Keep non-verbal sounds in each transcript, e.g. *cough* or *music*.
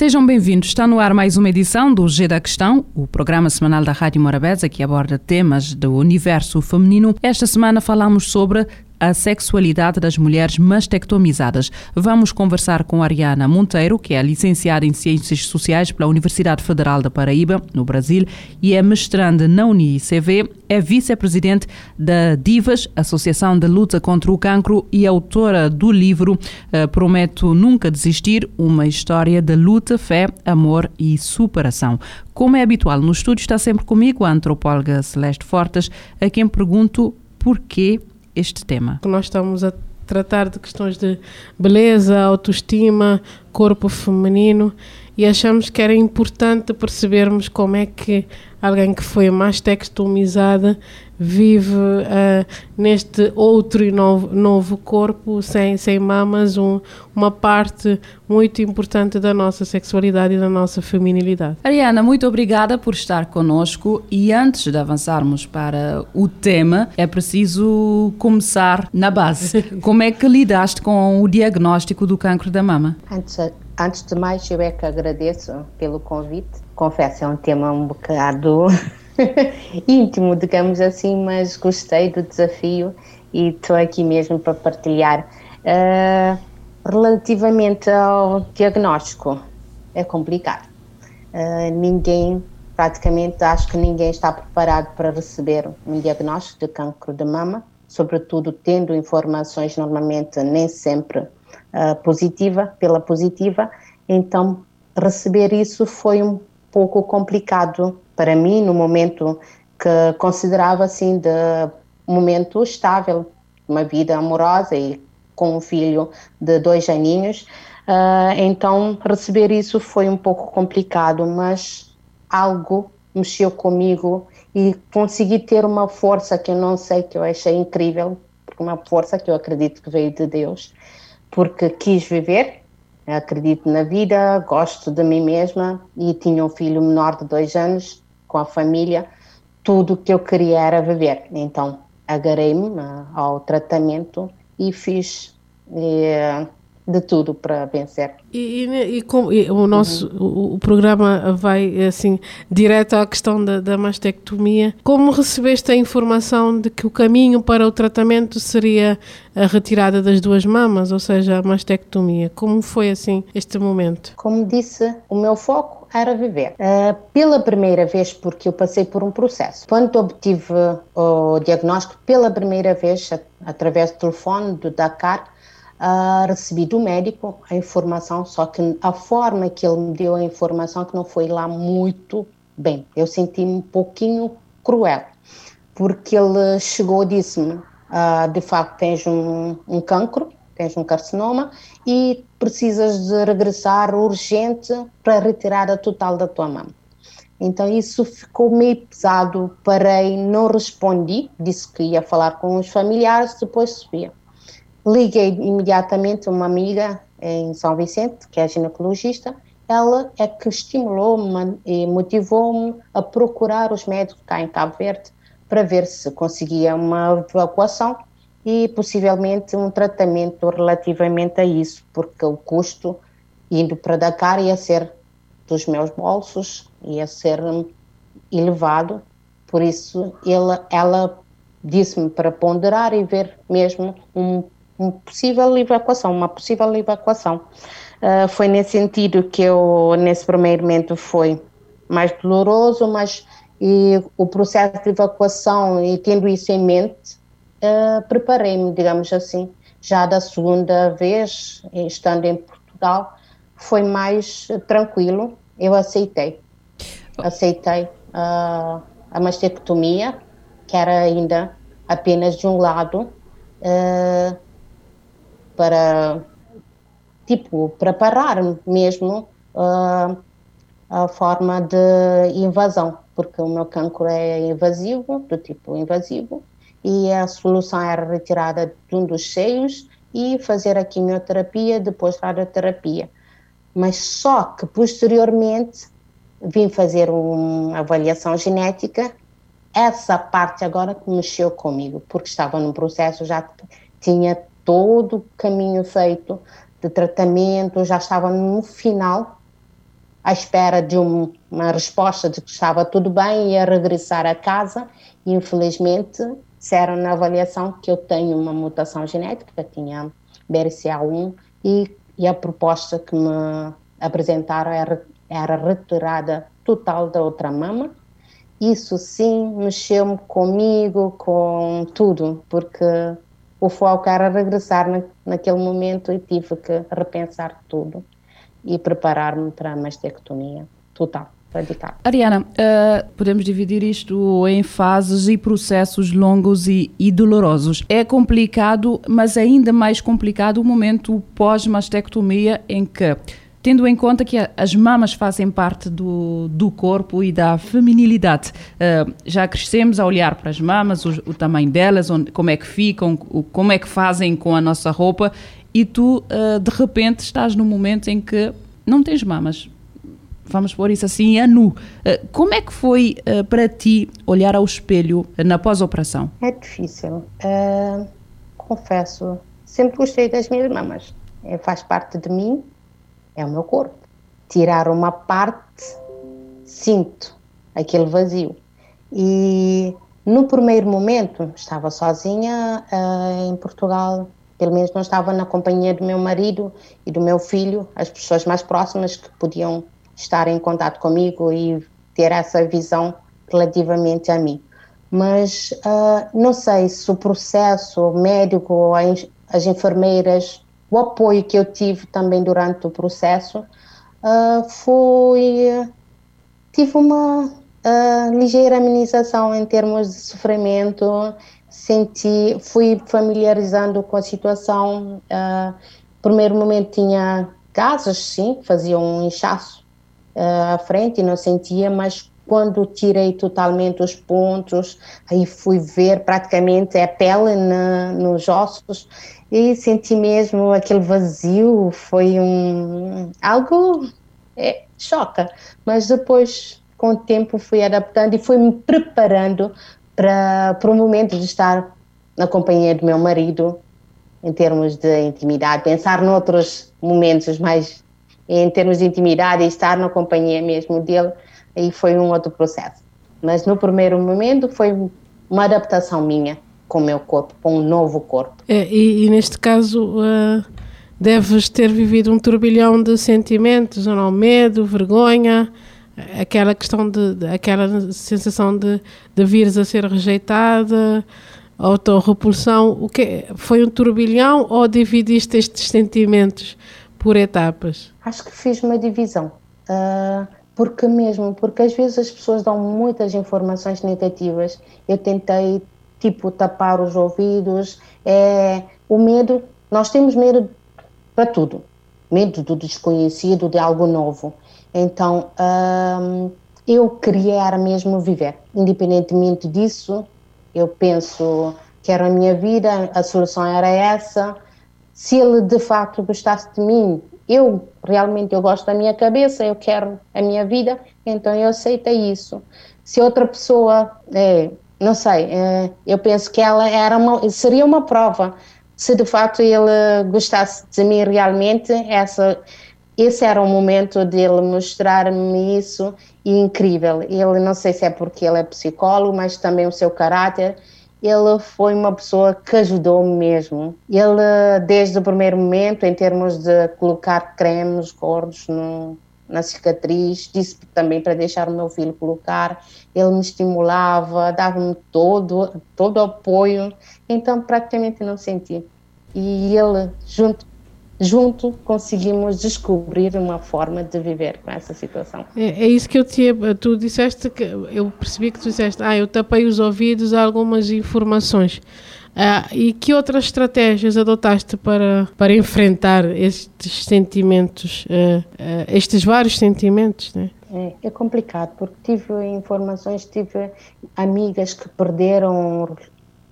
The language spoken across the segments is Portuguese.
Sejam bem-vindos. Está no ar mais uma edição do G da Questão, o programa semanal da Rádio Morabeza que aborda temas do universo feminino. Esta semana falamos sobre a sexualidade das mulheres mastectomizadas. Vamos conversar com Ariana Monteiro, que é licenciada em Ciências Sociais pela Universidade Federal da Paraíba, no Brasil, e é mestranda na UniCV, é vice-presidente da Divas, Associação de Luta contra o Cancro, e autora do livro uh, Prometo Nunca Desistir, uma história de luta, fé, amor e superação. Como é habitual no estúdio, está sempre comigo a antropóloga Celeste Fortes, a quem pergunto porquê este tema? Nós estamos a tratar de questões de beleza, autoestima, corpo feminino e achamos que era importante percebermos como é que alguém que foi mastectomizada vive uh, neste outro e novo, novo corpo, sem, sem mamas, um, uma parte muito importante da nossa sexualidade e da nossa feminilidade. Ariana, muito obrigada por estar conosco e antes de avançarmos para o tema, é preciso começar na base. *laughs* Como é que lidaste com o diagnóstico do cancro da mama? Antes, antes de mais, eu é que agradeço pelo convite. Confesso, é um tema um bocado *laughs* íntimo, digamos assim, mas gostei do desafio e estou aqui mesmo para partilhar. Uh, relativamente ao diagnóstico, é complicado. Uh, ninguém, praticamente, acho que ninguém está preparado para receber um diagnóstico de cancro de mama, sobretudo tendo informações normalmente nem sempre uh, positiva, pela positiva. Então, receber isso foi um pouco complicado para mim no momento que considerava assim de momento estável, uma vida amorosa e com um filho de dois aninhos. Uh, então receber isso foi um pouco complicado, mas algo mexeu comigo e consegui ter uma força que eu não sei que eu achei incrível, uma força que eu acredito que veio de Deus, porque quis viver, acredito na vida, gosto de mim mesma e tinha um filho menor de dois anos com a família, tudo que eu queria era viver. Então, agarrei-me ao tratamento e fiz e, de tudo para vencer. E, e, e, e o nosso uhum. o, o, programa vai assim direto à questão da, da, mastectomia. Como recebeste a informação de que o caminho para o tratamento seria a retirada das duas mamas, ou seja, a mastectomia? Como foi assim este momento? Como disse, o meu foco era viver. Uh, pela primeira vez, porque eu passei por um processo. Quando obtive o diagnóstico pela primeira vez, através do telefone do Dakar, uh, recebi do médico a informação, só que a forma que ele me deu a informação que não foi lá muito bem. Eu senti-me um pouquinho cruel, porque ele chegou e disse-me, uh, de facto tens um, um cancro, tens um carcinoma e precisas de regressar urgente para a retirada total da tua mama. Então isso ficou meio pesado, parei, não respondi, disse que ia falar com os familiares, depois subia. Liguei imediatamente a uma amiga em São Vicente, que é ginecologista, ela é que estimulou-me e motivou-me a procurar os médicos cá em Cabo Verde para ver se conseguia uma evacuação e possivelmente um tratamento relativamente a isso, porque o custo indo para Dakar ia ser dos meus bolsos, ia ser elevado, por isso ela, ela disse-me para ponderar e ver mesmo um uma possível evacuação, uma possível evacuação. Uh, foi nesse sentido que eu, nesse primeiro momento, foi mais doloroso, mas e o processo de evacuação e tendo isso em mente, uh, preparei-me, digamos assim. Já da segunda vez, estando em Portugal, foi mais tranquilo, eu aceitei. Aceitei uh, a mastectomia, que era ainda apenas de um lado, uh, para tipo preparar mesmo uh, a forma de invasão, porque o meu cancro é invasivo, do tipo invasivo, e a solução era retirada de um dos seios e fazer a quimioterapia, depois radioterapia. Mas só que posteriormente vim fazer uma avaliação genética, essa parte agora que mexeu comigo, porque estava num processo, já tinha todo o caminho feito de tratamento, já estava no final, à espera de um, uma resposta de que estava tudo bem, e ia regressar a casa, infelizmente disseram na avaliação que eu tenho uma mutação genética, tinha BRCA1, e, e a proposta que me apresentaram era, era retirada total da outra mama. Isso sim mexeu-me comigo, com tudo, porque o foco era regressar na, naquele momento e tive que repensar tudo e preparar-me para a mastectomia total. Radical. Ariana, uh, podemos dividir isto em fases e processos longos e, e, dolorosos. É complicado, mas ainda mais complicado o momento pós-mastectomia em que tendo em conta que as mamas fazem parte do, do corpo e da feminilidade. Uh, já crescemos a olhar para as mamas, o, o tamanho delas, onde, como é que ficam, o, como é que fazem com a nossa roupa, e tu, uh, de repente, estás num momento em que não tens mamas. Vamos pôr isso assim a nu. Uh, como é que foi para ti olhar ao espelho na pós-operação? É difícil. confesso, sempre gostei das minhas mamas. É, faz parte de mim, é o meu corpo. Tirar uma parte, sinto aquele vazio. E no primeiro momento, estava sozinha uh, em Portugal, pelo menos não estava na companhia do meu marido e do meu filho, as pessoas mais próximas que podiam estar em contato comigo e ter essa visão relativamente a mim. Mas uh, não sei se o processo médico, as enfermeiras, o apoio que eu tive também durante o processo uh, foi tive uma uh, ligeira amenização em termos de sofrimento senti fui familiarizando com a situação uh, primeiro momento tinha gases sim faziam um inchaço à frente não sentia mas quando tirei totalmente os pontos, aí fui ver praticamente a pele na, nos ossos e senti mesmo aquele vazio, foi um algo é, choca, mas depois com o tempo fui adaptando e fui me preparando para, para o momento de estar na companhia do meu marido em termos de intimidade, pensar noutros momentos mais em termos de intimidade estar na companhia mesmo dele, aí foi um outro processo. Mas no primeiro momento foi uma adaptação minha com o meu corpo, com um novo corpo. É, e, e, neste caso uh, deves ter vivido um turbilhão de sentimentos, ou não, medo, vergonha, aquela questão de, de aquela sensação de, de vires a ser rejeitada, autorrepulsão, o que foi um turbilhão ou dividiste estes sentimentos por etapas? Acho que fiz uma divisão. Uh, porque mesmo, porque às vezes as pessoas dão muitas informações negativas. Eu tentei tipo tapar os ouvidos, é o medo, nós temos medo para tudo, medo do desconhecido, de algo novo. Então, hum, eu queria mesmo viver. Independentemente disso, eu penso que era a minha vida, a solução era essa. Se ele de facto gostasse de mim, eu realmente eu gosto da minha cabeça, eu quero a minha vida, então eu aceito isso. Se outra pessoa é, não sei, eh, eu penso que ela era uma, seria uma prova. Se de facto ele gostasse de mim realmente, essa, esse era o momento dele mostrar-me isso e incrível. Ele, não sei se é porque ele é psicólogo, mas também o seu caráter. Ele foi uma pessoa que ajudou-me mesmo. Ele, desde o primeiro momento, em termos de colocar cremes gordos no, na cicatriz, disse também para deixar o meu filho colocar, ele me estimulava, dava-me todo, todo o apoio, então praticamente não senti. E ele, junto, junto, conseguimos descobrir uma forma de viver com essa situação. É, é isso que eu tinha, tu disseste que, eu percebi que tu disseste, ah, eu tapei os ouvidos a algumas informações. Ah, e que outras estratégias adotaste para, para enfrentar estes sentimentos, uh, uh, estes vários sentimentos? Né? é, é complicado, porque tive informações, tive amigas que perderam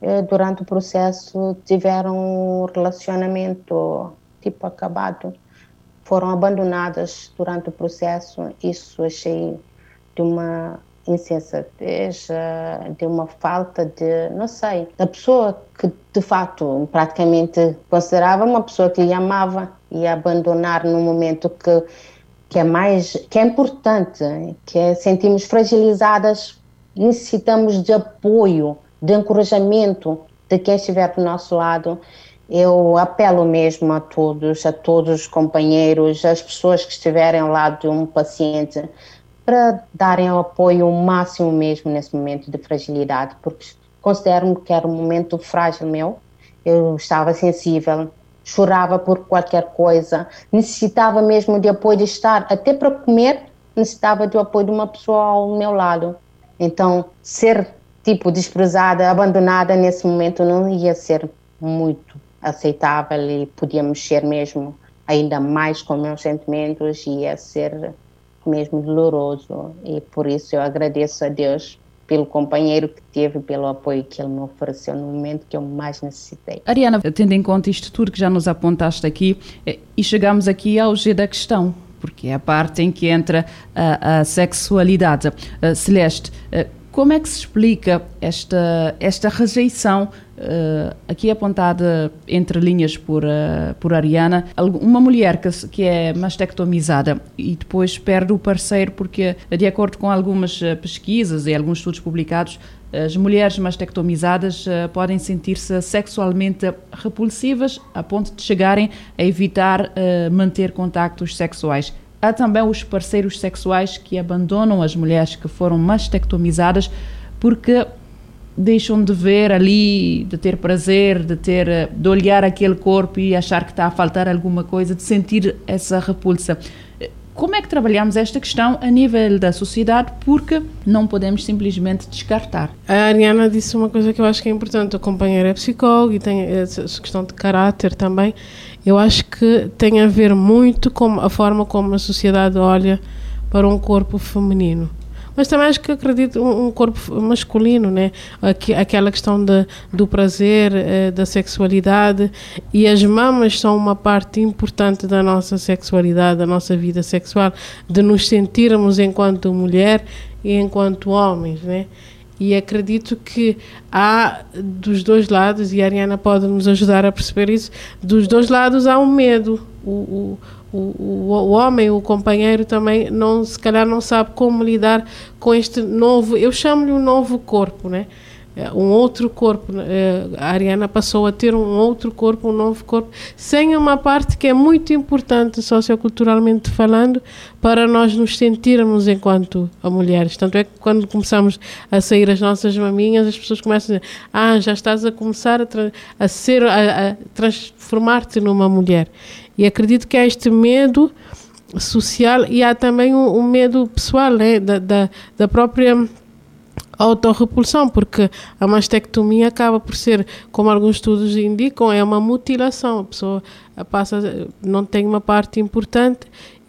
eh, durante o processo, tiveram um relacionamento tipo acabado, foram abandonadas durante o processo. Isso achei de uma insensatez, eh, de uma falta de, não sei, da pessoa que de fato praticamente considerava uma pessoa que lhe amava e abandonar no momento que que é mais que é importante, que é sentimos fragilizadas, necessitamos de apoio, de encorajamento de quem estiver do nosso lado. Eu apelo mesmo a todos, a todos os companheiros, as pessoas que estiverem ao lado de um paciente, para darem o apoio máximo mesmo nesse momento de fragilidade, porque considero-me que era um momento frágil meu. Eu estava sensível, chorava por qualquer coisa, necessitava mesmo de apoio de estar, até para comer, necessitava do apoio de uma pessoa ao meu lado. Então, ser tipo desprezada, abandonada nesse momento não ia ser muito aceitável e podia mexer mesmo ainda mais com meus sentimentos e ia ser mesmo doloroso e por isso eu agradeço a Deus pelo companheiro que teve, pelo apoio que ele me ofereceu no momento que eu mais necessitei. Ariana, tendo em conta isto tudo que já nos apontaste aqui, eh, e chegamos aqui ao G da questão, porque é a parte em que entra a, a sexualidade. Uh, Celeste, uh, como é que se explica esta, esta rejeição, uh, aqui apontada entre linhas por, uh, por Ariana, uma mulher que, que é mastectomizada e depois perde o parceiro porque, de acordo com algumas eh, pesquisas e alguns estudos publicados, as mulheres mastectomizadas uh, podem sentir-se sexualmente repulsivas a ponto de chegarem a evitar manter contactos sexuais. Há também os parceiros sexuais que abandonam as mulheres que foram mastectomizadas porque deixam de ver ali, de ter prazer, de ter, de olhar aquele corpo e achar que está a faltar alguma coisa, de sentir essa repulsa. Como é que trabalhamos esta questão a nível da sociedade? Porque não podemos simplesmente descartar. A Ariana disse uma coisa que eu acho que é importante. O companheiro é psicólogo e tem essa questão de caráter também. Eu acho que tem a ver muito com a forma como a sociedade olha para um corpo feminino mas também acho que acredito um, corpo masculino, né? Aquela questão de, do prazer, eh, da sexualidade e as mamas são uma parte importante da nossa sexualidade, da nossa vida sexual, de nos sentirmos enquanto mulher e enquanto homens, né? E acredito que há dos dois lados, e a Ariana pode nos ajudar a perceber isso, dos dois lados há um medo. O, o, o, o, homem, o companheiro também não, se calhar não sabe como lidar com este novo, eu chamo-lhe um novo corpo, né? É, um outro corpo. É, a Ariana passou a ter um outro corpo, um novo corpo, sem uma parte que é muito importante socioculturalmente falando para nós nos sentirmos enquanto mulheres. Tanto é que quando começamos a sair as nossas maminhas, as pessoas começam a dizer: Ah, já estás a começar a, a ser, a, a transformar-te numa mulher. E acredito que há este medo social e há também um, um medo pessoal né, da, da, da própria autorrepulsão, porque a mastectomia acaba por ser, como alguns estudos indicam, é uma mutilação. A pessoa passa, não tem uma parte importante,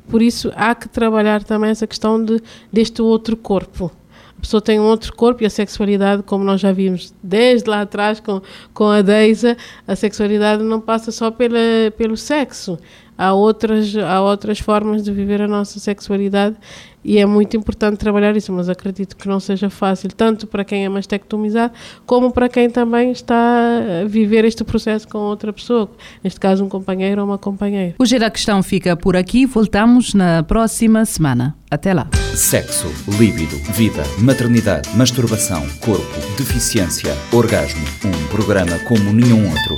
por isso há que trabalhar também essa questão de, deste outro corpo. A pessoa tem um outro corpo e a sexualidade, como nós já vimos desde lá atrás com, com a Deisa, a sexualidade não passa só pela, pelo sexo. Há outras, há outras formas de viver a nossa sexualidade e é muito importante trabalhar isso, mas acredito que não seja fácil, tanto para quem é mastectomizado, como para quem também está a viver este processo com outra pessoa, neste caso um companheiro ou uma companheira. O Gira Questão fica por aqui, voltamos na próxima semana. Até lá. Sexo, líbido, vida, maternidade, masturbação, corpo, deficiência, orgasmo. Um programa como nenhum outro.